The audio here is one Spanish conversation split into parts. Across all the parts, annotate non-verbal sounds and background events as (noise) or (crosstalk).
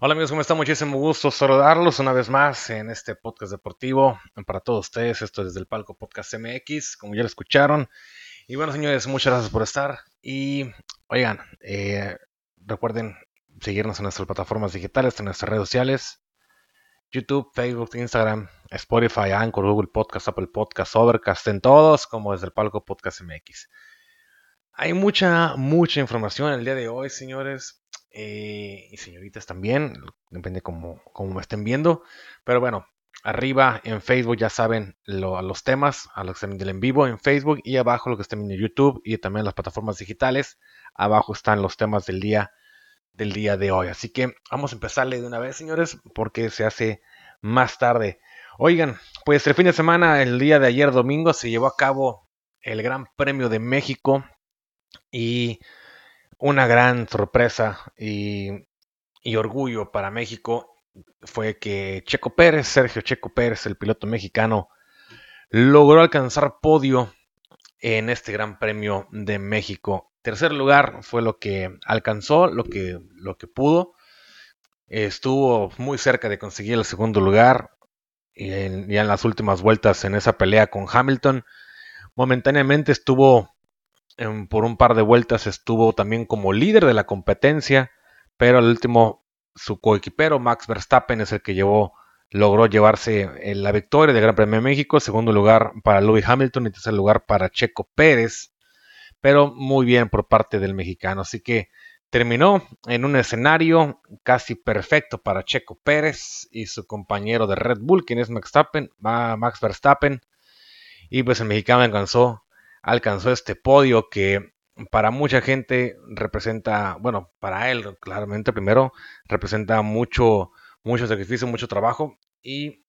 Hola amigos, ¿cómo están? Muchísimo gusto saludarlos una vez más en este podcast deportivo. Para todos ustedes, esto es desde el Palco Podcast MX, como ya lo escucharon. Y bueno, señores, muchas gracias por estar. Y oigan, eh, recuerden seguirnos en nuestras plataformas digitales, en nuestras redes sociales. YouTube, Facebook, Instagram, Spotify, Anchor, Google Podcast, Apple Podcast, Overcast, en todos como desde el Palco Podcast MX. Hay mucha, mucha información el día de hoy, señores. Eh, y señoritas también, depende cómo, me estén viendo. Pero bueno, arriba en Facebook ya saben los temas, a los que viendo en vivo en Facebook y abajo lo que estén viendo en YouTube y también las plataformas digitales. Abajo están los temas del día del día de hoy. Así que vamos a empezarle de una vez, señores, porque se hace más tarde. Oigan, pues el fin de semana, el día de ayer domingo, se llevó a cabo el Gran Premio de México y una gran sorpresa y, orgullo para México fue que Checo Pérez, Sergio Checo Pérez, el piloto mexicano, logró alcanzar podio en este Gran Premio de México. Tercer lugar fue lo que alcanzó, lo que, lo que pudo. Estuvo muy cerca de conseguir el segundo lugar y ya en las últimas vueltas en esa pelea con Hamilton. Momentáneamente estuvo por un par de vueltas estuvo también como líder de la competencia, pero al último su coequipero Max Verstappen es el que llevó, logró llevarse eh, la victoria del Gran Premio de México, segundo lugar para Louis Hamilton y tercer lugar para Checo Pérez, pero muy bien por parte del mexicano, así que terminó en un escenario casi perfecto para Checo Pérez y su compañero de Red Bull, quien es Max Verstappen, Max Verstappen. Y pues el mexicano alcanzó alcanzó este podio que para mucha gente representa, bueno, para él claramente primero representa mucho, mucho sacrificio, mucho trabajo y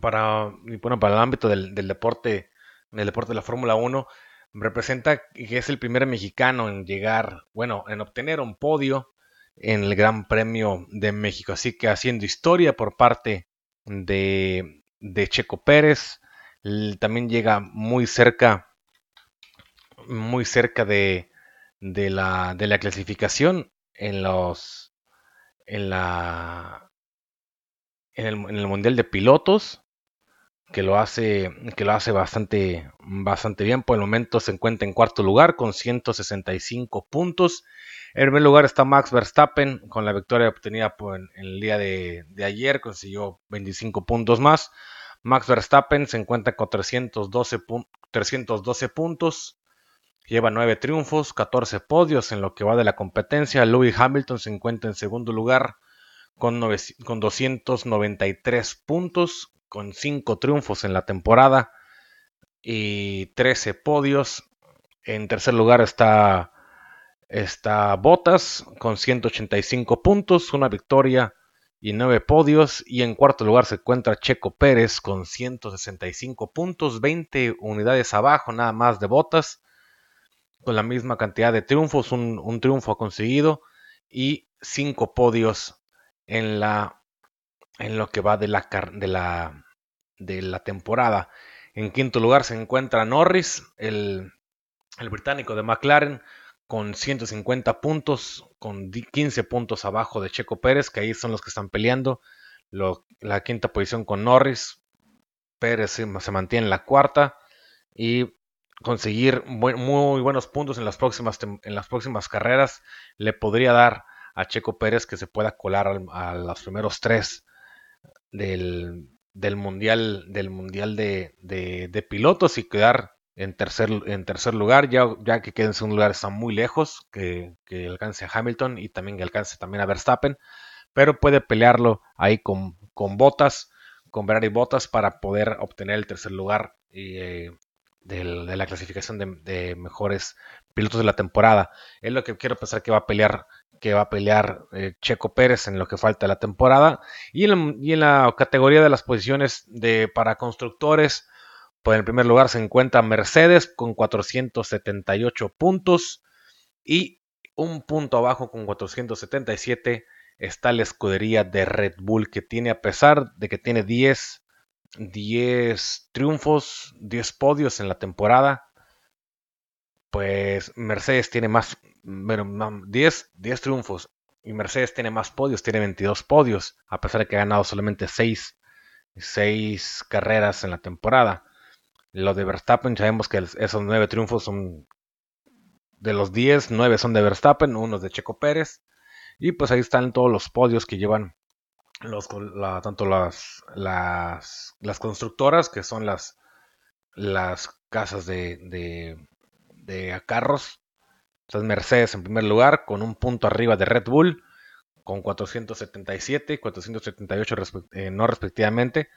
para, bueno, para el ámbito del, deporte, del deporte de la Fórmula 1, representa que es el primer mexicano en llegar, bueno, en obtener un podio en el Gran Premio de México. Así que haciendo historia por parte de, de Checo Pérez, también llega muy cerca muy cerca de, de, la, de la clasificación en los en la en el, mundial de pilotos que lo hace que lo hace bastante bastante bien. Por el momento se encuentra en cuarto lugar con 165 puntos. En primer lugar está Max Verstappen con la victoria obtenida en, el día de, de, ayer consiguió 25 puntos más. Max Verstappen se encuentra con 312, 312 puntos Lleva 9 triunfos, 14 podios en lo que va de la competencia. Louis Hamilton se encuentra en segundo lugar con, 293 puntos, con 5 triunfos en la temporada y 13 podios. En tercer lugar está, está Bottas con 185 puntos, una victoria y 9 podios. Y en cuarto lugar se encuentra Checo Pérez con 165 puntos, 20 unidades abajo nada más de Bottas con la misma cantidad de triunfos, un, triunfo conseguido y cinco podios en la en lo que va de la, de la, de la temporada. En quinto lugar se encuentra Norris, el, el británico de McLaren, con 150 puntos, con 15 puntos abajo de Checo Pérez, que ahí son los que están peleando. la quinta posición con Norris, Pérez se mantiene en la cuarta y conseguir muy, buenos puntos en las, próximas, en las próximas carreras le podría dar a Checo Pérez que se pueda colar a los primeros tres del, mundial del mundial de, pilotos y quedar en tercer, en tercer lugar ya, ya que quede en segundo lugar está muy lejos que, alcance a Hamilton y también que alcance también a Verstappen pero puede pelearlo ahí con, con botas con Ferrari botas para poder obtener el tercer lugar eh, de la clasificación de, mejores pilotos de la temporada. Es lo que quiero pensar que va a pelear que va a pelear eh, Checo Pérez en lo que falta la temporada. Y en, la categoría de las posiciones de, para constructores, pues en primer lugar se encuentra Mercedes con 478 puntos y un punto abajo con 477 está la escudería de Red Bull que tiene a pesar de que tiene 10, 10 triunfos, 10 podios en la temporada, pues Mercedes tiene más, 10, 10 triunfos y Mercedes tiene más podios, tiene 22 podios, a pesar de que ha ganado solamente 6, 6 carreras en la temporada. Lo de Verstappen, sabemos que esos 9 triunfos son de los 10, 9 son de Verstappen, uno de Checo Pérez. Y pues ahí están todos los podios que llevan los, tanto las, las, las, constructoras, que son las, las casas de, de, de carros. Entonces Mercedes en primer lugar, con un punto arriba de Red Bull, con 477 y 478 no respectivamente.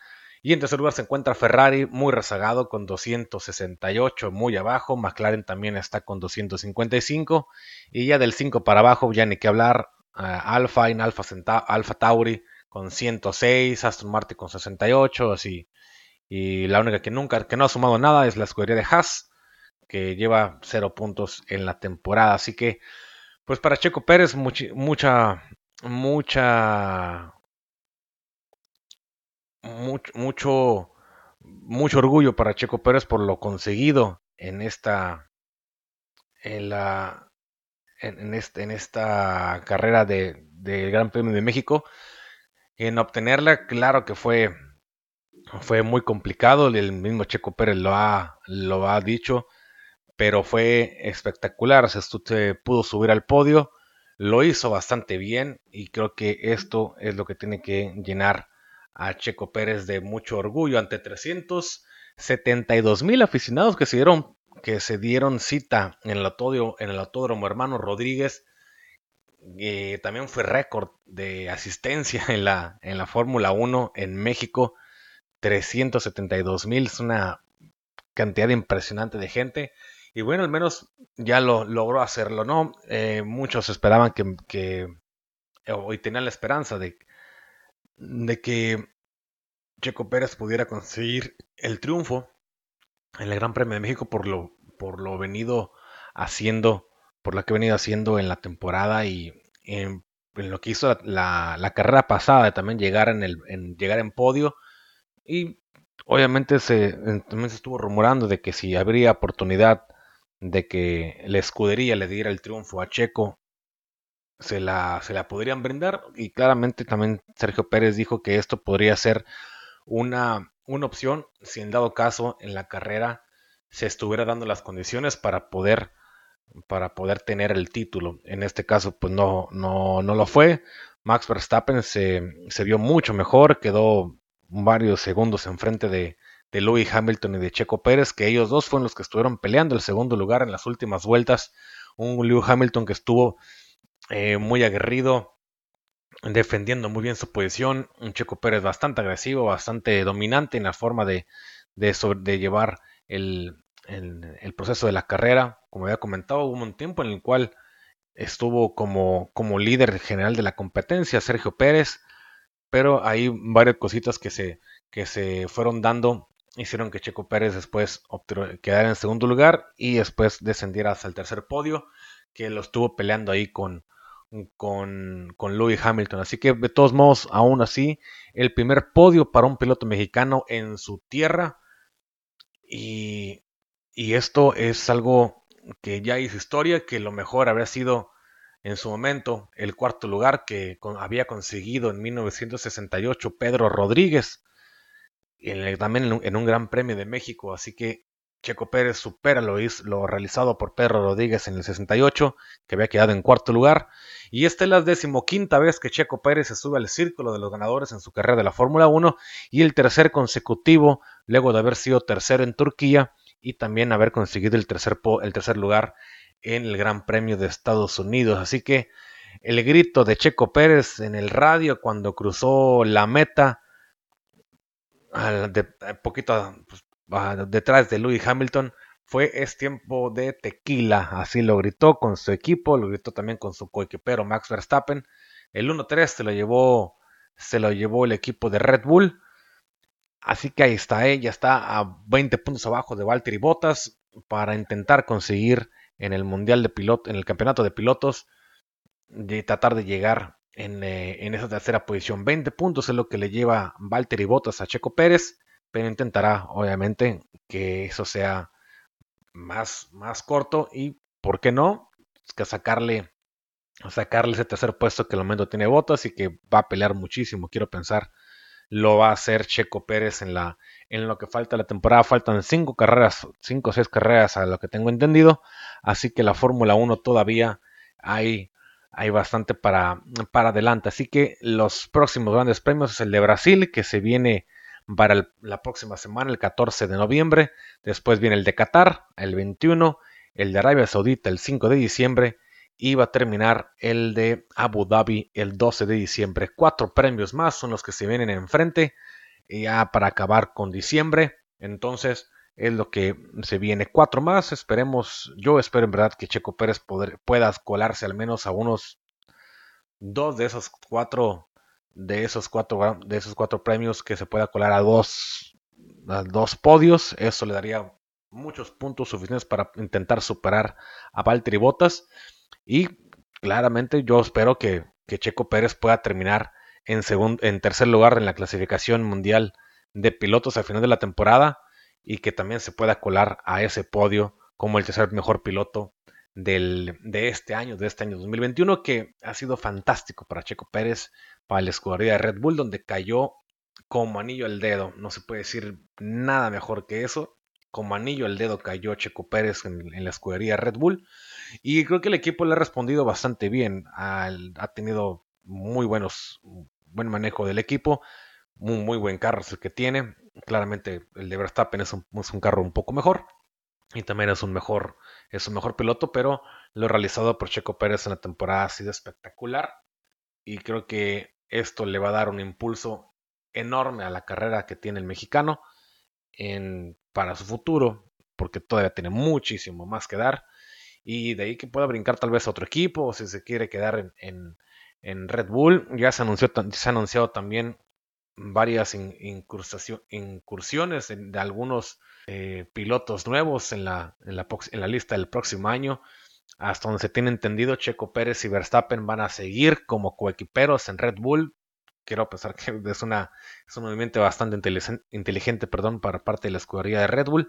Y en tercer lugar se encuentra Ferrari, muy rezagado, con 268, muy abajo. McLaren también está con 255. Y ya del 5 para abajo, ya ni que hablar. Alfa en Alfa, Alfa Tauri con 106, Aston Martin con 68, así. Y la única que nunca, que no ha sumado nada es la escudería de Haas, que lleva 0 puntos en la temporada. Así que, pues para Checo Pérez, mucha, mucha, mucha mucho, mucho, orgullo para Checo Pérez por lo conseguido en esta, en la, en, este, en esta carrera de, del Gran Premio de México. En obtenerla, claro que fue, fue muy complicado, el mismo Checo Pérez lo ha, lo ha dicho, pero fue espectacular, se, se pudo subir al podio, lo hizo bastante bien y creo que esto es lo que tiene que llenar a Checo Pérez de mucho orgullo ante 372 mil aficionados que se dieron, que se dieron cita en el, en el autódromo hermano Rodríguez. Eh, también fue récord de asistencia en la, en la Fórmula 1 en México. 372 mil, es una cantidad impresionante de gente. Y bueno, al menos ya lo logró hacerlo, ¿no? Eh, muchos esperaban que, que, hoy tenían la esperanza de, de que Checo Pérez pudiera conseguir el triunfo en el Gran Premio de México por lo, por lo venido haciendo, por lo que ha venido haciendo en la temporada y en, lo que hizo la, carrera pasada de también llegar en, llegar en podio. Y obviamente se, también se estuvo rumorando de que si habría oportunidad de que la escudería le diera el triunfo a Checo se la, se la podrían brindar. Y claramente también Sergio Pérez dijo que esto podría ser una, una opción si en dado caso en la carrera se estuviera dando las condiciones para poder para poder tener el título. En este caso, pues no, no, no lo fue. Max Verstappen se, se vio mucho mejor, quedó varios segundos enfrente de, de Louis Hamilton y de Checo Pérez, que ellos dos fueron los que estuvieron peleando el segundo lugar en las últimas vueltas. Un Lewis Hamilton que estuvo eh, muy aguerrido, defendiendo muy bien su posición. Un Checo Pérez bastante agresivo, bastante dominante en la forma de, de, llevar el, el, proceso de la carrera. Como había comentado, hubo un tiempo en el cual estuvo como, como líder general de la competencia Sergio Pérez, pero hay varias cositas que se, que se fueron dando hicieron que Checo Pérez después quedara en segundo lugar y después descendiera hasta el tercer podio, que lo estuvo peleando ahí con, con, con Louis Hamilton. Así que de todos modos, aún así, el primer podio para un piloto mexicano en su tierra. Y, y esto es algo que ya hizo historia, que lo mejor habría sido en su momento el cuarto lugar que había conseguido en 1968 Pedro Rodríguez, también en un Gran Premio de México. Así que Checo Pérez supera lo, lo, realizado por Pedro Rodríguez en el 68, que había quedado en cuarto lugar. Y esta es la decimoquinta vez que Checo Pérez se sube al círculo de los ganadores en su carrera de la Fórmula 1 y el tercer consecutivo, luego de haber sido tercero en Turquía y también haber conseguido el tercer, el tercer lugar en el Gran Premio de Estados Unidos. Así que el grito de Checo Pérez en el radio cuando cruzó la meta, de, poquito pues, detrás de Louis Hamilton fue es tiempo de tequila, así lo gritó con su equipo, lo gritó también con su coequipero Max Verstappen. El 1-3 se lo llevó se lo llevó el equipo de Red Bull. Así que ahí está, ella está a 20 puntos abajo de Valtteri Bottas para intentar conseguir en el Mundial de Pilotos, en el Campeonato de Pilotos, de tratar de llegar en, eh, esa tercera posición. 20 puntos es lo que le lleva Valtteri Bottas a Checo Pérez, pero intentará, obviamente, que eso sea más, más corto y, ¿por qué no? Que sacarle, sacarle ese tercer puesto que el momento tiene Bottas y que va a pelear muchísimo, quiero pensar. Lo va a hacer Checo Pérez en, la, en lo que falta la temporada. Faltan cinco carreras, cinco o seis carreras a lo que tengo entendido. Así que la Fórmula 1 todavía hay hay bastante para, para adelante. Así que los próximos grandes premios es el de Brasil, que se viene para la próxima semana, el 14 de noviembre. Después viene el de Qatar, el 21, el de Arabia Saudita, el 5 de diciembre. Y va a terminar el de Abu Dhabi el 12 de diciembre. Cuatro premios más son los que se vienen enfrente. Ya para acabar con diciembre. Entonces, es lo que se viene. Cuatro más, esperemos, yo espero en verdad que Checo Pérez pueda colarse al menos a unos dos de esos cuatro, de esos cuatro, de esos cuatro premios que se pueda colar a dos, a dos podios. Eso le daría muchos puntos suficientes para intentar superar a Valtteri Bottas. Y claramente yo espero que, que Checo Pérez pueda terminar en, en tercer lugar en la clasificación mundial de pilotos al final de la temporada y que también se pueda colar a ese podio como el tercer mejor piloto del, de este año, de este año 2021, que ha sido fantástico para Checo Pérez, para la escudería de Red Bull, donde cayó como anillo al dedo. No se puede decir nada mejor que eso. Como anillo al dedo cayó Checo Pérez en, la escudería Red Bull. Y creo que el equipo le ha respondido bastante bien. ha tenido muy buenos, buen manejo del equipo. Muy, muy buen carro es el que tiene claramente el de Verstappen es un, carro un poco mejor y también es un mejor es un mejor piloto, pero lo realizado por Checo Pérez en la temporada ha sido espectacular y creo que esto le va a dar un impulso enorme a la carrera que tiene el mexicano en, para su futuro, porque todavía tiene muchísimo más que dar y de ahí que pueda brincar tal vez a otro equipo o si se quiere quedar en, en, Red Bull. Ya se anunció se ha anunciado también varias incursiones de algunos eh, pilotos nuevos en la, en, la, en la lista del próximo año. Hasta donde se tiene entendido, Checo Pérez y Verstappen van a seguir como coequiperos en Red Bull. Quiero pensar que es, una, es un movimiento bastante inteligente perdón, para parte de la escudería de Red Bull.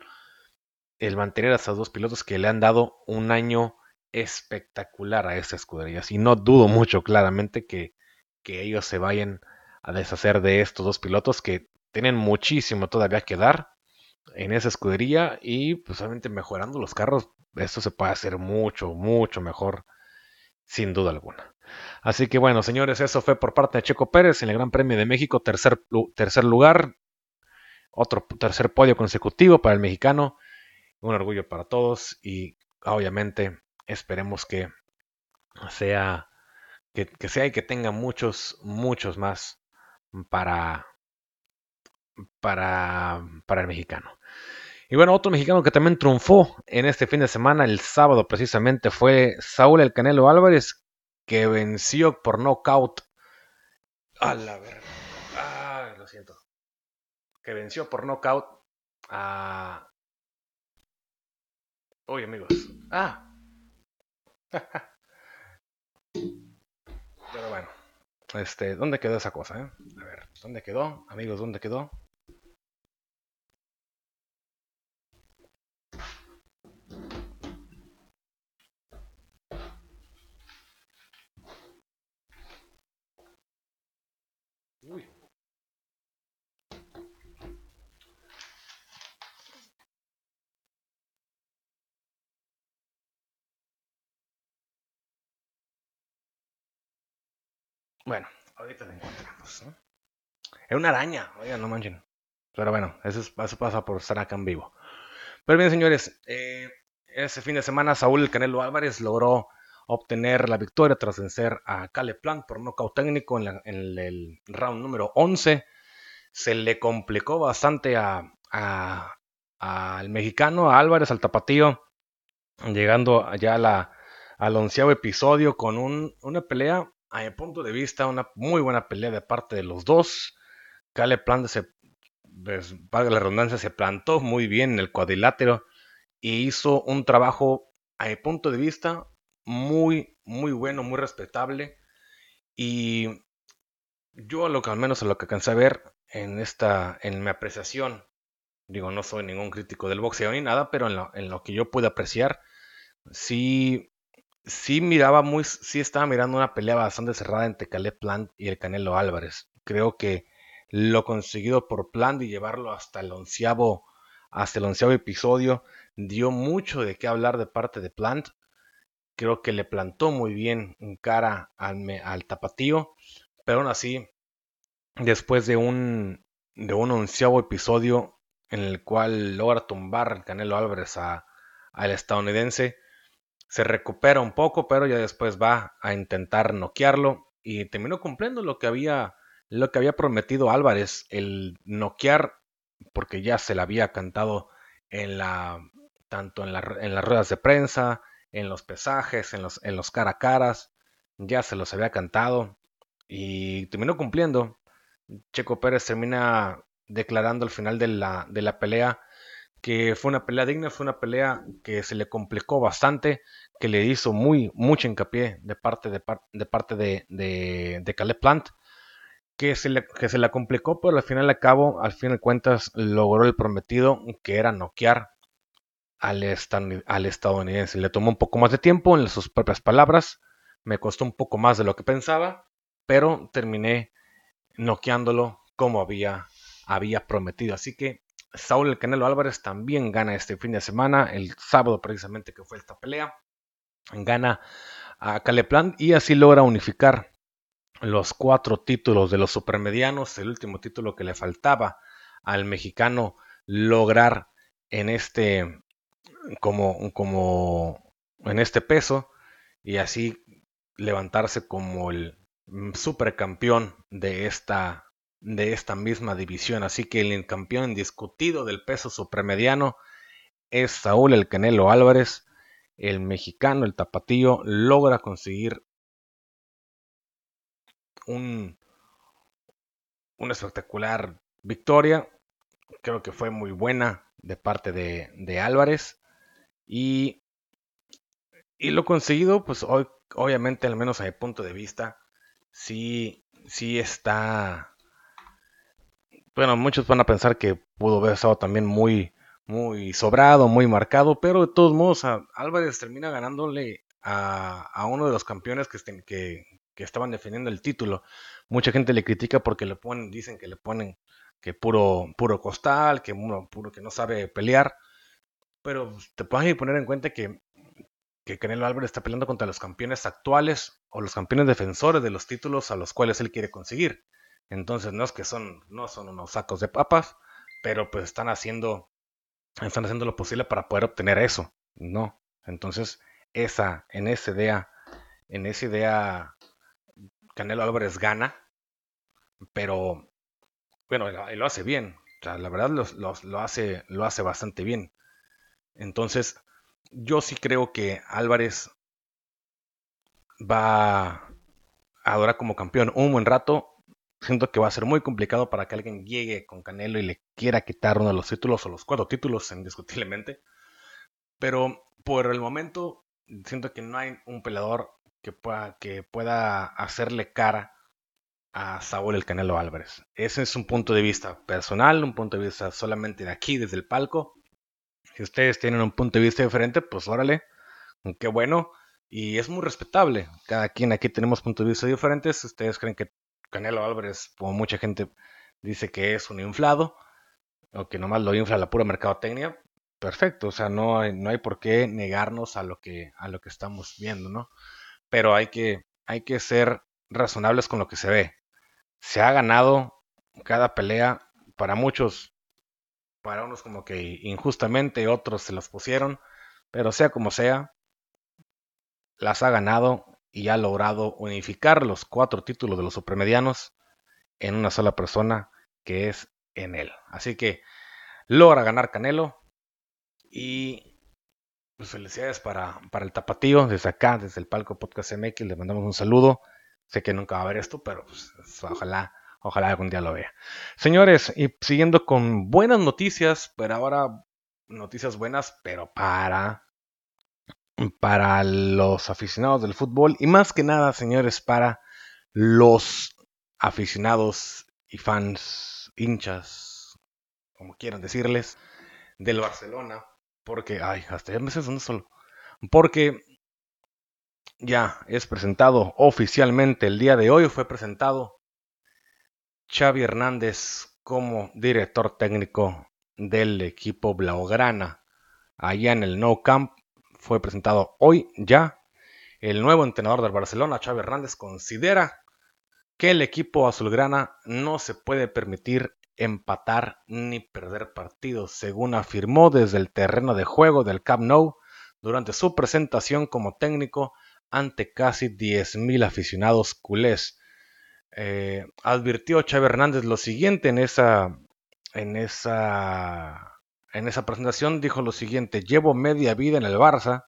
El mantener a esos dos pilotos que le han dado un año espectacular a esa escudería. Y no dudo mucho claramente que, que ellos se vayan a deshacer de estos dos pilotos que tienen muchísimo todavía que dar en esa escudería y pues mejorando los carros, esto se puede hacer mucho, mucho mejor, sin duda alguna. Así que bueno, señores, eso fue por parte de Checo Pérez en el Gran Premio de México, tercer, tercer lugar, otro tercer podio consecutivo para el mexicano, un orgullo para todos y obviamente esperemos que sea que, sea y que tenga muchos, muchos más para, para, para el mexicano. Y bueno, otro mexicano que también triunfó en este fin de semana, el sábado precisamente, fue Saúl El Canelo Álvarez, que venció por nocaut. A la verdad. Ah, lo siento. Que venció por nocaut a. Uy, amigos. Ah. (laughs) Pero bueno. Este, ¿dónde quedó esa cosa? Eh? A ver, ¿dónde quedó? Amigos, ¿dónde quedó? Bueno, ahorita la encontramos. Es una araña, oigan, no manchen. Pero bueno, eso, pasa por estar acá en vivo. Pero bien, señores, eh, ese fin de semana Saúl Canelo Álvarez logró obtener la victoria tras vencer a Cale Plant por nocaut técnico en, el round número 11. Se le complicó bastante a, al mexicano, a Álvarez, al tapatío, llegando ya la, al onceavo episodio con una pelea, a mi punto de vista, una muy buena pelea de parte de los dos. Cale Plant se, pues, la redundancia, se plantó muy bien en el cuadrilátero y hizo un trabajo, a mi punto de vista, muy, muy bueno, muy respetable. Y yo, lo que al menos a lo que alcancé a ver en esta, en mi apreciación, digo, no soy ningún crítico del boxeo ni nada, pero en lo, en lo que yo pude apreciar, sí, sí miraba muy, sí estaba mirando una pelea bastante cerrada entre Caleb Plant y el Canelo Álvarez. Creo que lo conseguido por Plant y llevarlo hasta el onceavo, hasta el episodio, dio mucho de qué hablar de parte de Plant. Creo que le plantó muy bien en cara al, al tapatío, pero aún así, después de un, de un onceavo episodio en el cual logra tumbar Canelo Álvarez al estadounidense, se recupera un poco, pero ya después va a intentar noquearlo y terminó cumpliendo lo que había, lo que había prometido Álvarez, el noquear, porque ya se le había cantado en la, tanto en, en las ruedas de prensa, en los pesajes, en los, en los cara a caras, ya se los había cantado y terminó cumpliendo. Checo Pérez termina declarando al final de la, de la pelea que fue una pelea digna, fue una pelea que se le complicó bastante, que le hizo muy, mucho hincapié de parte de, de parte de, de, Caleb Plant, que se, que se la complicó, pero al final de cabo, al fin de cuentas, logró el prometido, que era noquear al, al estadounidense. Le tomó un poco más de tiempo, en sus propias palabras, me costó un poco más de lo que pensaba, pero terminé noqueándolo como había, había prometido. Así que Saúl El Canelo Álvarez también gana este fin de semana, el sábado precisamente que fue esta pelea. Gana a Caleplan y así logra unificar los cuatro títulos de los supermedianos, el último título que le faltaba al mexicano lograr en este como, como en este peso y así levantarse como el supercampeón de esta de esta misma división. Así que el campeón indiscutido del peso supermediano es Saúl el Canelo Álvarez. El mexicano, el tapatío, logra conseguir un, una espectacular victoria. Creo que fue muy buena de parte de, Álvarez. Y, y, lo conseguido, pues hoy, obviamente, al menos a mi punto de vista, sí, sí está bueno, muchos van a pensar que pudo haber estado también muy, muy sobrado, muy marcado, pero de todos modos Álvarez termina ganándole a, uno de los campeones que, estaban defendiendo el título. Mucha gente le critica porque le ponen, dicen que le ponen que puro, puro costal, que puro que no sabe pelear, pero te puedes poner en cuenta que, que Canelo Álvarez está peleando contra los campeones actuales o los campeones defensores de los títulos a los cuales él quiere conseguir. Entonces no es que son, no son unos sacos de papas, pero pues están haciendo, están haciendo lo posible para poder obtener eso, ¿no? Entonces, esa, en esa idea, en esa idea, Canelo Álvarez gana, pero bueno, y lo hace bien. O sea, la verdad lo, hace, lo hace bastante bien. Entonces, yo sí creo que Álvarez va a durar como campeón un buen rato siento que va a ser muy complicado para que alguien llegue con Canelo y le quiera quitar uno de los títulos o los cuatro títulos, (laughs) indiscutiblemente. Pero por el momento, siento que no hay un peleador que pueda, que pueda hacerle cara a Saúl el Canelo Álvarez. Ese es un punto de vista personal, un punto de vista solamente de aquí, desde el palco. Si ustedes tienen un punto de vista diferente, pues órale, qué bueno. Y es muy respetable. Cada quien aquí tenemos puntos de vista diferentes. Ustedes creen que Canelo Álvarez, como mucha gente dice que es un inflado, o que nomás lo infla la pura mercadotecnia, perfecto, o sea, no hay, no hay por qué negarnos a lo que, a lo que estamos viendo, ¿no? Pero hay que, hay que ser razonables con lo que se ve. Se ha ganado cada pelea, para muchos, para unos como que injustamente, otros se los pusieron, pero sea como sea, las ha ganado y ha logrado unificar los cuatro títulos de los supermedianos en una sola persona que es en él. Así que logra ganar Canelo, Y pues felicidades para, para el tapatío, desde acá, desde el palco Podcast MX, le mandamos un saludo. Sé que nunca va a ver esto, pero pues, ojalá, ojalá algún día lo vea. Señores, y siguiendo con buenas noticias, pero ahora noticias buenas, pero para para los aficionados del fútbol y más que nada, señores, para los aficionados y fans, hinchas, como quieran decirles, del Barcelona, porque, ay, hasta ya me sé solo, porque ya es presentado oficialmente el día de hoy, fue presentado Xavi Hernández como director técnico del equipo Blaugrana allá en el No Camp fue presentado hoy ya. El nuevo entrenador del Barcelona, Xavi Hernández, considera que el equipo azulgrana no se puede permitir empatar ni perder partidos, según afirmó desde el terreno de juego del Camp Nou durante su presentación como técnico ante casi 10.000 aficionados culés. Eh, advirtió Xavi Hernández lo siguiente en esa, en esa en esa presentación dijo lo siguiente, llevo media vida en el Barça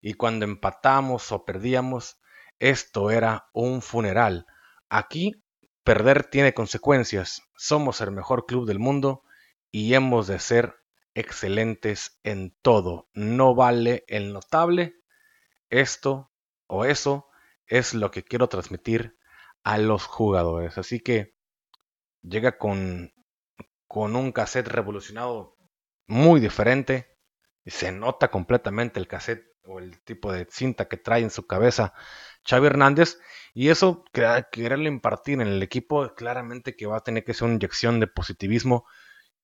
y cuando empatamos o perdíamos, esto era un funeral. Aquí perder tiene consecuencias. Somos el mejor club del mundo y hemos de ser excelentes en todo. No vale el notable. Esto o eso es lo que quiero transmitir a los jugadores. Así que llega con, con un cassette revolucionado muy diferente. Se nota completamente el cassette o el tipo de cinta que trae en su cabeza Xavi Hernández. Y eso, quererle impartir en el equipo, claramente que va a tener que ser una inyección de positivismo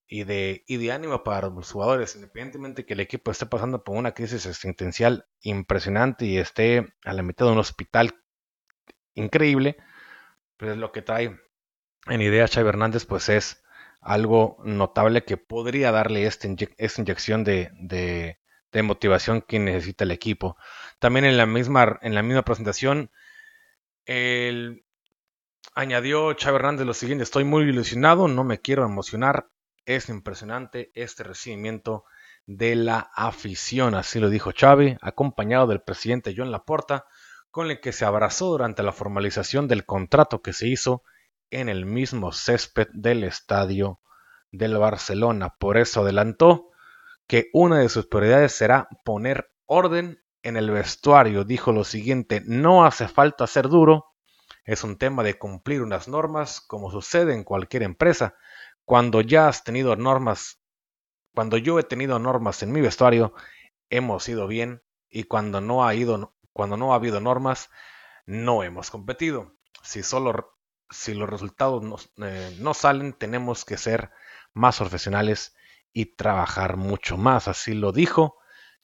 y de, y de ánimo para los jugadores, independientemente que el equipo esté pasando por una crisis existencial impresionante y esté a la mitad de un hospital increíble, pues lo que trae en idea Xavi Hernández pues es algo notable que podría darle esta, esta inyección de, de, motivación que necesita el equipo. También en la misma, en la misma presentación, el, añadió Chávez Hernández lo siguiente, estoy muy ilusionado, no me quiero emocionar, es impresionante este recibimiento de la afición, así lo dijo Chávez, acompañado del presidente John Laporta, con el que se abrazó durante la formalización del contrato que se hizo en el mismo césped del estadio del Barcelona. Por eso adelantó que una de sus prioridades será poner orden en el vestuario. Dijo lo siguiente, no hace falta ser duro, es un tema de cumplir unas normas como sucede en cualquier empresa. Cuando ya has tenido normas, cuando yo he tenido normas en mi vestuario, hemos ido bien y cuando no ha ido, cuando no ha habido normas, no hemos competido. Si solo si los resultados eh, no, salen, tenemos que ser más profesionales y trabajar mucho más. Así lo dijo.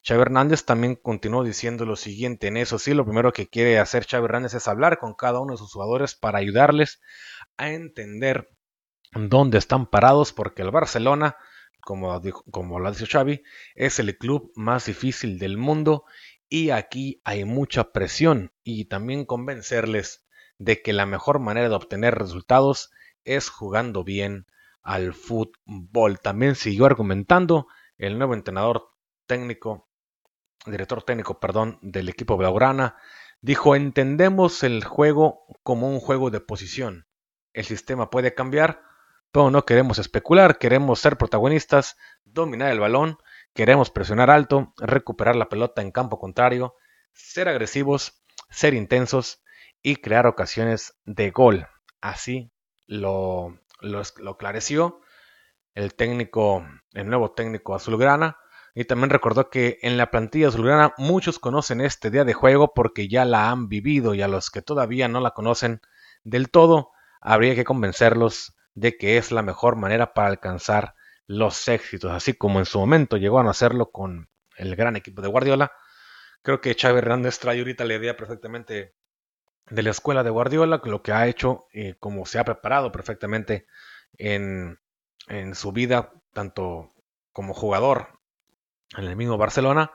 Xavi Hernández también continuó diciendo lo siguiente en eso. Sí, lo primero que quiere hacer Xavi Hernández es hablar con cada uno de sus jugadores para ayudarles a entender dónde están parados, porque el Barcelona, como, como lo dicho Xavi, es el club más difícil del mundo y aquí hay mucha presión y también convencerles de que la mejor manera de obtener resultados es jugando bien al fútbol. También siguió argumentando el nuevo entrenador técnico, director técnico, perdón, del equipo Blaugrana, dijo, entendemos el juego como un juego de posición. El sistema puede cambiar, pero no queremos especular, queremos ser protagonistas, dominar el balón, queremos presionar alto, recuperar la pelota en campo contrario, ser agresivos, ser intensos y crear ocasiones de gol. Así lo, lo, lo clareció el técnico, el nuevo técnico azulgrana. Y también recordó que en la plantilla azulgrana muchos conocen este día de juego porque ya la han vivido y a los que todavía no la conocen del todo, habría que convencerlos de que es la mejor manera para alcanzar los éxitos, así como en su momento llegó a hacerlo con el gran equipo de Guardiola. Creo que Xavi Hernández trae ahorita la idea perfectamente de la escuela de Guardiola, lo que ha hecho, eh, como se ha preparado perfectamente en, en, su vida, tanto como jugador en el mismo Barcelona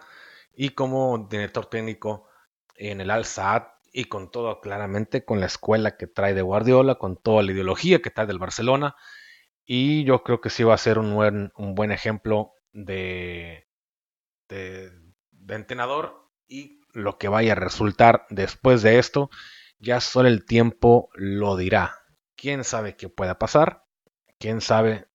y como director técnico en el Al Saad y con todo claramente con la escuela que trae de Guardiola, con toda la ideología que trae del Barcelona. Y yo creo que sí va a ser un buen, un buen ejemplo de, de, de entrenador y lo que vaya a resultar después de esto, ya solo el tiempo lo dirá. ¿Quién sabe qué pueda pasar? ¿Quién sabe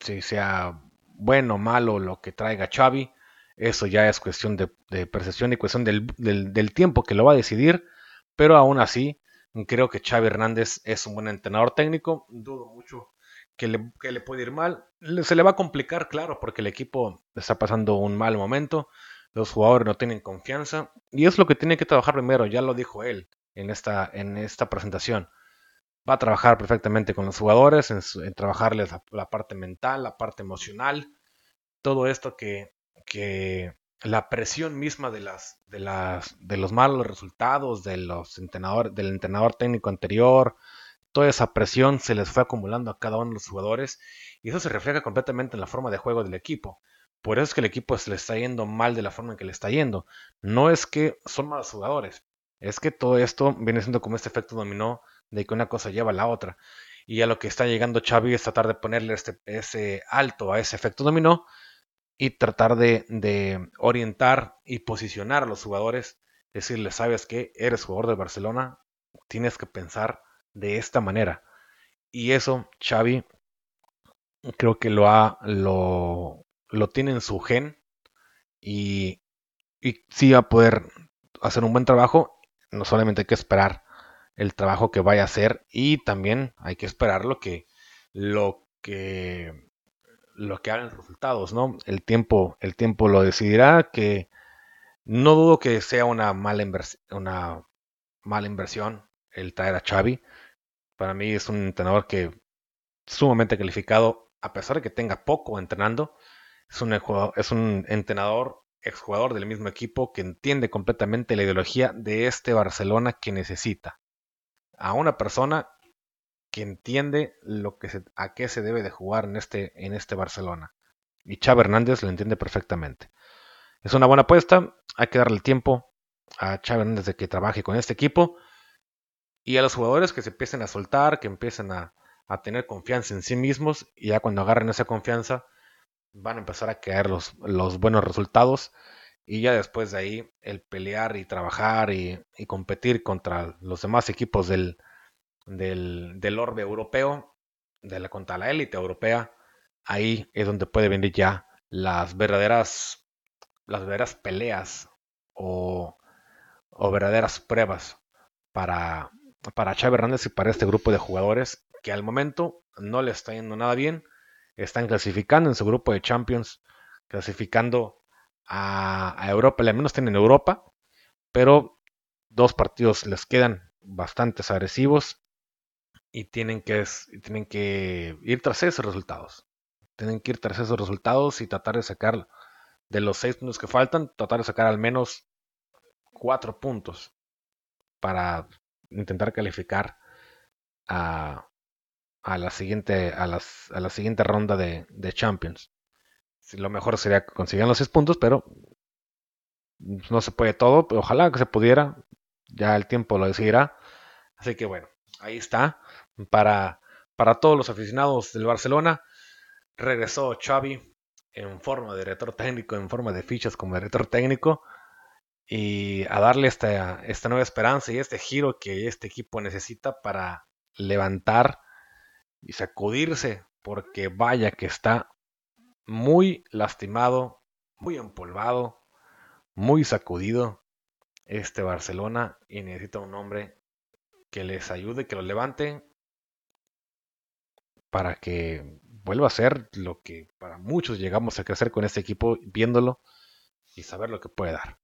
si sea bueno o malo lo que traiga Xavi? Eso ya es cuestión de, percepción y cuestión del, tiempo que lo va a decidir. Pero aún así, creo que Xavi Hernández es un buen entrenador técnico. Dudo mucho que le, que le puede ir mal. Se le va a complicar, claro, porque el equipo está pasando un mal momento. Los jugadores no tienen confianza. Y es lo que tiene que trabajar primero, ya lo dijo él en esta, en esta presentación. Va a trabajar perfectamente con los jugadores, en, trabajarles la parte mental, la parte emocional. Todo esto que, que la presión misma de las de las de los malos resultados de los entrenadores del entrenador técnico anterior toda esa presión se les fue acumulando a cada uno de los jugadores y eso se refleja completamente en la forma de juego del equipo por eso es que el equipo se le está yendo mal de la forma en que le está yendo no es que son malos jugadores es que todo esto viene siendo como este efecto dominó de que una cosa lleva a la otra y a lo que está llegando Xavi es tratar de ponerle este, ese alto a ese efecto dominó y tratar de, orientar y posicionar a los jugadores, decirles, sabes que eres jugador de Barcelona, tienes que pensar de esta manera. Y eso Xavi creo que lo ha lo, lo tiene en su gen y, y sí va a poder hacer un buen trabajo. No solamente hay que esperar el trabajo que vaya a hacer y también hay que esperar lo que lo que lo que hagan resultados, ¿no? El tiempo, el tiempo lo decidirá, que no dudo que sea una mala, una mala inversión el traer a Xavi. Para mí es un entrenador que sumamente calificado, a pesar de que tenga poco entrenando, es un, es un entrenador, exjugador del mismo equipo que entiende completamente la ideología de este Barcelona que necesita. A una persona que entiende lo que a qué se debe de jugar en este, en este Barcelona. Y Chava Hernández lo entiende perfectamente. Es una buena apuesta, hay que darle tiempo a Chava Hernández de que trabaje con este equipo y a los jugadores que se empiecen a soltar, que empiecen a, tener confianza en sí mismos y ya cuando agarren esa confianza van a empezar a caer los, los buenos resultados y ya después de ahí el pelear y trabajar y competir contra los demás equipos del, del, orbe europeo, de la, contra la élite europea, ahí es donde puede venir ya las verdaderas, las verdaderas peleas o, verdaderas pruebas para, para Xavi Hernández y para este grupo de jugadores que al momento no le está yendo nada bien. Están clasificando en su grupo de Champions, clasificando a, a Europa, al menos tienen Europa, pero dos partidos les quedan bastante agresivos y tienen que, tienen que ir tras esos resultados. Tienen que ir tras esos resultados y tratar de sacar de los seis puntos que faltan, tratar de sacar al menos cuatro puntos para intentar calificar a, a la siguiente a, las, a la siguiente ronda de, de Champions. Lo mejor sería que consiguieran los seis puntos, pero no se puede todo. Ojalá que se pudiera. Ya el tiempo lo decidirá. Así que bueno, ahí está para, para todos los aficionados del Barcelona. Regresó Xavi en forma de director técnico, en forma de fichas como director técnico y a darle esta, esta nueva esperanza y este giro que este equipo necesita para levantar y sacudirse, porque vaya que está muy lastimado, muy empolvado, muy sacudido este Barcelona y necesita un hombre que les ayude, que lo levante para que vuelva a ser lo que para muchos llegamos a crecer con este equipo viéndolo y saber lo que puede dar.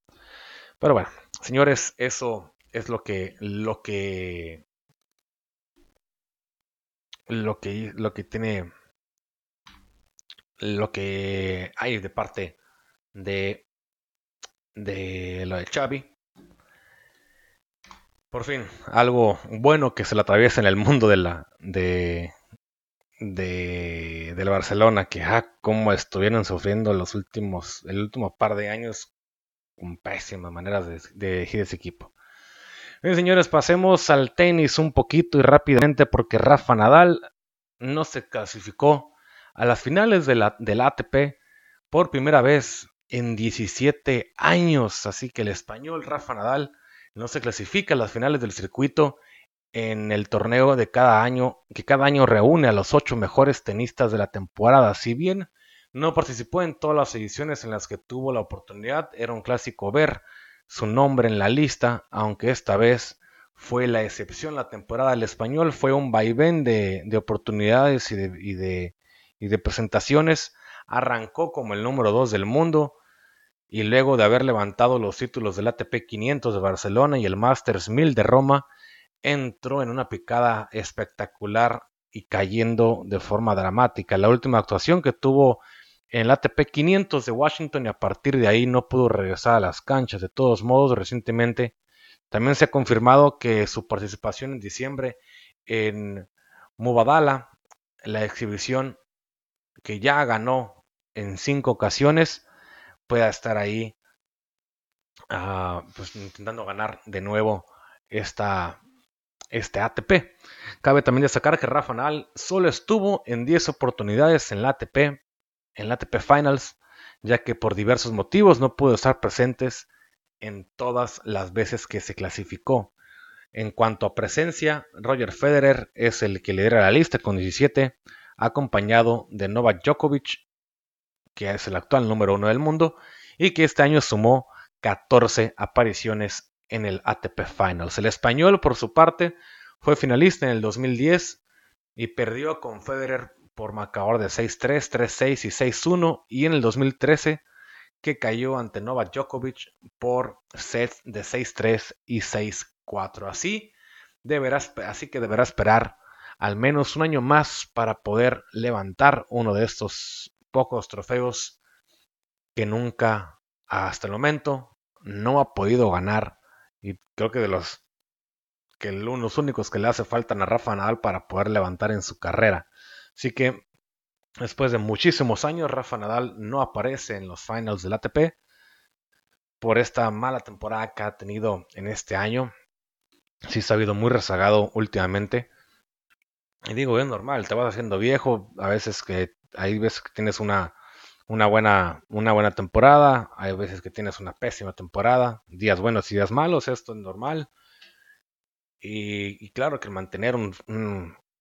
Pero bueno, señores, eso es lo que lo que lo que lo que tiene lo que hay de parte de de lo de Xavi. Por fin, algo bueno que se le atraviesa en el mundo de la de de, del Barcelona, que ah, como estuvieron sufriendo los últimos, el último par de años con pésimas maneras de, de ese equipo. Bien, señores, pasemos al tenis un poquito y rápidamente porque Rafa Nadal no se clasificó a las finales de la, del ATP por primera vez en 17 años. Así que el español Rafa Nadal no se clasifica a las finales del circuito en el torneo de cada año, que cada año reúne a los ocho mejores tenistas de la temporada. Si bien no participó en todas las ediciones en las que tuvo la oportunidad, era un clásico ver su nombre en la lista, aunque esta vez fue la excepción la temporada del español, fue un vaivén de, oportunidades y de, y de presentaciones. Arrancó como el número 2 del mundo y luego de haber levantado los títulos del ATP 500 de Barcelona y el Masters 1000 de Roma, entró en una picada espectacular y cayendo de forma dramática. La última actuación que tuvo en el ATP 500 de Washington y a partir de ahí no pudo regresar a las canchas. De todos modos, recientemente también se ha confirmado que su participación en diciembre en Mubadala, la exhibición que ya ganó en cinco ocasiones, pueda estar ahí ah, pues, intentando ganar de nuevo esta, este ATP. Cabe también destacar que Rafa Nadal solo estuvo en 10 oportunidades en la ATP, en la ATP Finals, ya que por diversos motivos no pudo estar presentes en todas las veces que se clasificó. En cuanto a presencia, Roger Federer es el que lidera la lista con 17, acompañado de Novak Djokovic, que es el actual número uno del mundo, y que este año sumó 14 apariciones en el ATP Finals. El español, por su parte, fue finalista en el 2010 y perdió con Federer por marcador de 6-3, 3-6 y 6-1 y en el 2013 que cayó ante Novak Djokovic por sets de 6-3 y 6-4. Así, así que deberá esperar al menos un año más para poder levantar uno de estos pocos trofeos que nunca hasta el momento no ha podido ganar y creo que de los que los únicos que le hace falta a Rafa Nadal para poder levantar en su carrera. Así que después de muchísimos años Rafa Nadal no aparece en los finals del ATP por esta mala temporada que ha tenido en este año. Sí se ha habido muy rezagado últimamente. Y digo, es normal, te vas haciendo viejo, a veces que hay veces que tienes una una buena, una buena temporada, hay veces que tienes una pésima temporada, días buenos y días malos, esto es normal. Y, claro que mantener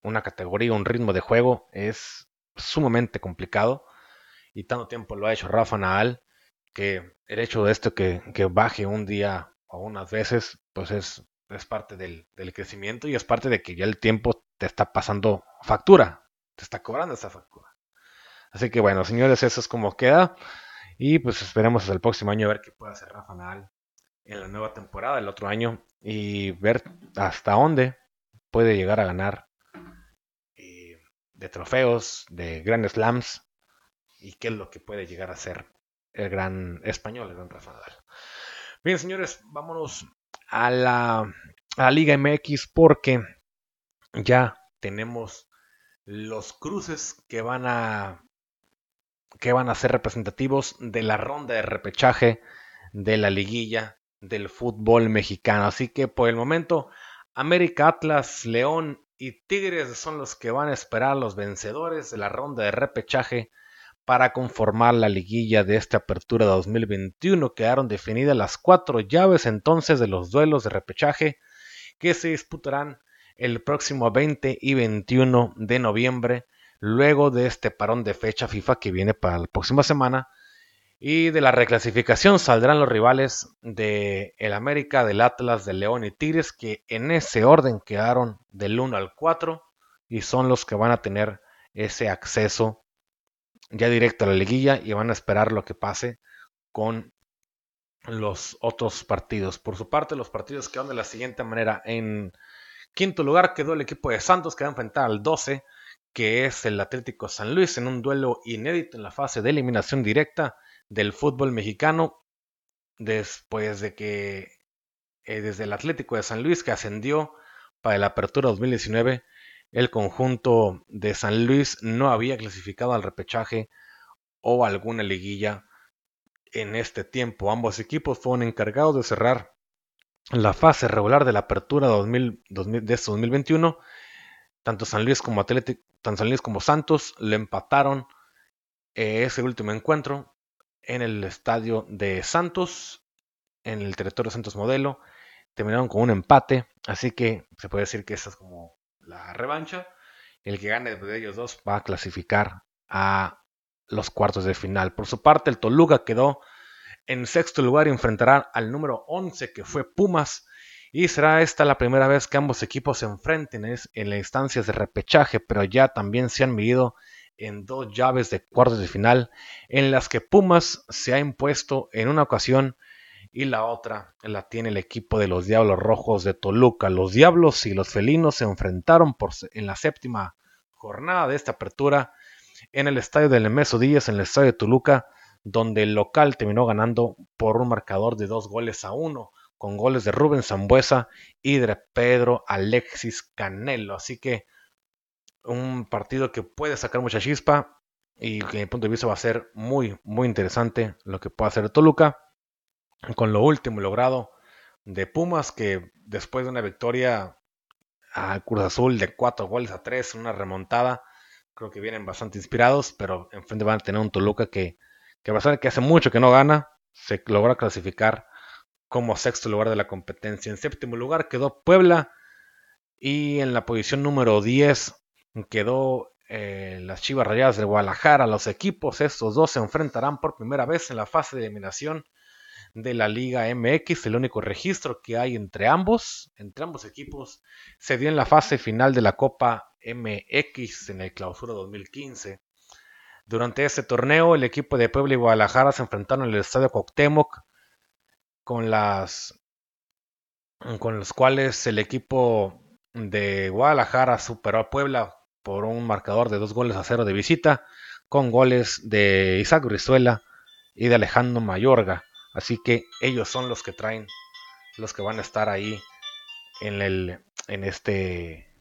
una categoría, un ritmo de juego es sumamente complicado. Y tanto tiempo lo ha hecho Rafa Nadal, que el hecho de esto que, baje un día o unas veces, pues es, parte del, crecimiento y es parte de que ya el tiempo te está pasando factura, te está cobrando esa factura. Así que bueno, señores, eso es como queda. Y pues esperemos hasta el próximo año a ver qué puede hacer Rafa Nadal en la nueva temporada del otro año y ver hasta dónde puede llegar a ganar de trofeos, de Grand Slams y qué es lo que puede llegar a ser el gran español, el gran Rafa. Bien, señores, vámonos a la, a la Liga MX porque ya tenemos los cruces que van a que van a ser representativos de la ronda de repechaje de la liguilla del fútbol mexicano. Así que por el momento, América, Atlas, León y Tigres son los que van a esperar los vencedores de la ronda de repechaje para conformar la liguilla de esta apertura 2021. Quedaron definidas las cuatro llaves entonces de los duelos de repechaje que se disputarán el próximo 20 y 21 de noviembre luego de este parón de fecha FIFA que viene para la próxima semana. Y de la reclasificación saldrán los rivales de el América, del Atlas, del León y Tigres, que en ese orden quedaron del 1 al 4 y son los que van a tener ese acceso ya directo a la liguilla y van a esperar lo que pase con los otros partidos. Por su parte, los partidos quedan de la siguiente manera. En quinto lugar quedó el equipo de Santos que va a enfrentar al 12 que es el Atlético San Luis en un duelo inédito en la fase de eliminación directa del fútbol mexicano después de que eh, desde el Atlético de San Luis que ascendió para la apertura 2019 el conjunto de San Luis no había clasificado al repechaje o alguna liguilla en este tiempo. Ambos equipos fueron encargados de cerrar la fase regular de la apertura 2000, de 2021 tanto San Luis como Atlético, tanto San Luis como Santos le empataron eh, ese último encuentro en el estadio de Santos, en el territorio Santos Modelo. Terminaron con un empate, así que se puede decir que esa es como la revancha. El que gane de ellos dos va a clasificar a los cuartos de final. Por su parte, el Toluca quedó en sexto lugar y enfrentará al número 11 que fue Pumas. Y será esta la primera vez que ambos equipos se enfrenten en las instancias de repechaje, pero ya también se han medido en dos llaves de cuartos de final en las que Pumas se ha impuesto en una ocasión y la otra la tiene el equipo de los Diablos Rojos de Toluca. Los Diablos y los Felinos se enfrentaron por, en la séptima jornada de esta apertura en el estadio del Nemeso Díaz, en el estadio de Toluca, donde el local terminó ganando por un marcador de dos goles a uno, con goles de Rubén Zambuesa y de Pedro Alexis Canelo. Así que un partido que puede sacar mucha chispa y que, mi punto de vista va a ser muy, muy interesante lo que pueda hacer Toluca. Con lo último logrado de Pumas, que después de una victoria a Cruz Azul de cuatro goles a tres, una remontada, creo que vienen bastante inspirados, pero enfrente van a tener un Toluca que, que a ser que hace mucho que no gana, se logra clasificar como sexto lugar de la competencia. En séptimo lugar quedó Puebla y en la posición número 10 quedó eh, las Chivas Rayadas de Guadalajara. Los equipos, estos dos, se enfrentarán por primera vez en la fase de eliminación de la Liga MX. El único registro que hay entre ambos, entre ambos equipos, se dio en la fase final de la Copa MX en el Clausura 2015. Durante este torneo, el equipo de Puebla y Guadalajara se enfrentaron en el Estadio Cuauhtémoc con las con los cuales el equipo de Guadalajara superó a Puebla por un marcador de dos goles a cero de visita, con goles de Isaac Brizuela y de Alejandro Mayorga. Así que ellos son los que traen, los que van a estar ahí en el, en este,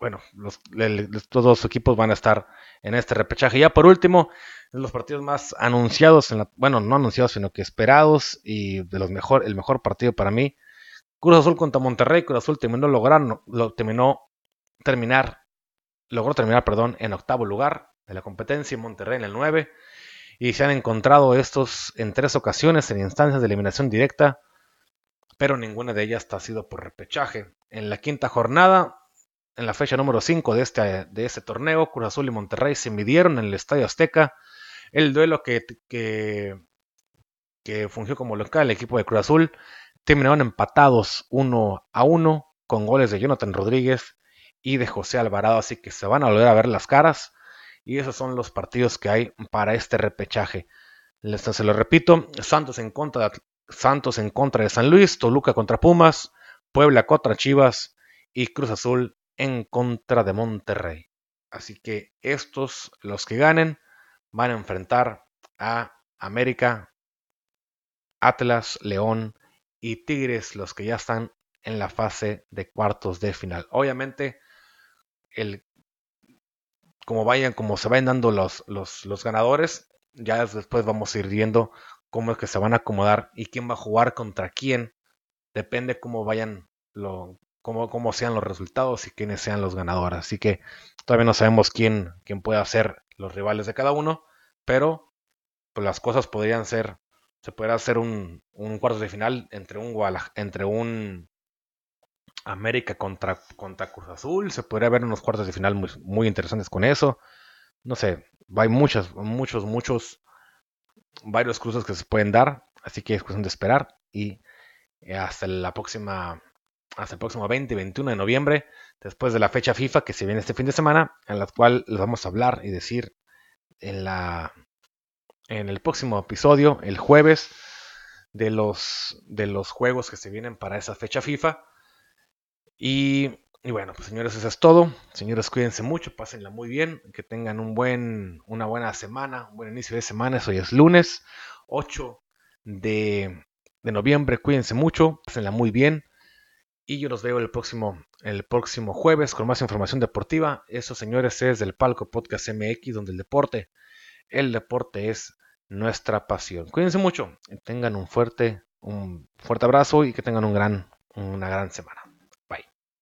bueno, los, estos dos equipos van a estar en este repechaje. Ya por último, los partidos más anunciados, bueno, no anunciados, sino que esperados y de los mejor, el mejor partido para mí. Cruz Azul contra Monterrey. Cruz Azul terminó logrando, lo terminó terminar, logró terminar, perdón, en octavo lugar de la competencia y Monterrey en el 9. Y se han encontrado estos en tres ocasiones en instancias de eliminación directa, pero ninguna de ellas ha sido por repechaje. En la quinta jornada, en la fecha número 5 de este, de este torneo, Cruz Azul y Monterrey se midieron en el Estadio Azteca. El duelo que, que, que fungió como local el equipo de Cruz Azul terminaron empatados 1 a 1 con goles de Jonathan Rodríguez y de José Alvarado, así que se van a volver a ver las caras. Y esos son los partidos que hay para este repechaje. Se lo repito, Santos en contra de, Santos en contra de San Luis, Toluca contra Pumas, Puebla contra Chivas y Cruz Azul en contra de Monterrey. Así que estos, los que ganen, van a enfrentar a América, Atlas, León y Tigres, los que ya están en la fase de cuartos de final. Obviamente, el, como vayan, se vayan dando los, los, los ganadores, ya después vamos a ir viendo cómo es que se van a acomodar y quién va a jugar contra quién. Depende cómo vayan, lo, cómo, cómo sean los resultados y quiénes sean los ganadores. Así que todavía no sabemos quién, quién puede ser los rivales de cada uno, pero pues las cosas podrían ser, se puede hacer un, un cuarto de final entre un, entre un América contra, contra Cruz Azul. Se podría ver unos cuartos de final muy, muy interesantes con eso. No sé, hay muchos, muchos, muchos, varios cruces que se pueden dar. Así que es cuestión de esperar. Y hasta la próxima, hasta el próximo 20 y 21 de noviembre, después de la fecha FIFA que se viene este fin de semana, en la cual les vamos a hablar y decir en la en el próximo episodio, el jueves, de los, de los juegos que se vienen para esa fecha FIFA. Y, bueno, pues señores, eso es todo. Señores, cuídense mucho, pásenla muy bien, que tengan un buen, una buena semana, un buen inicio de semana. Hoy es lunes 8 de, noviembre. Cuídense mucho, pásenla muy bien. Y yo los veo el próximo, el próximo jueves con más información deportiva. Eso, señores, es del Palco Podcast MX, donde el deporte, el deporte es nuestra pasión. Cuídense mucho, tengan un fuerte, un fuerte abrazo y que tengan un gran, una gran semana.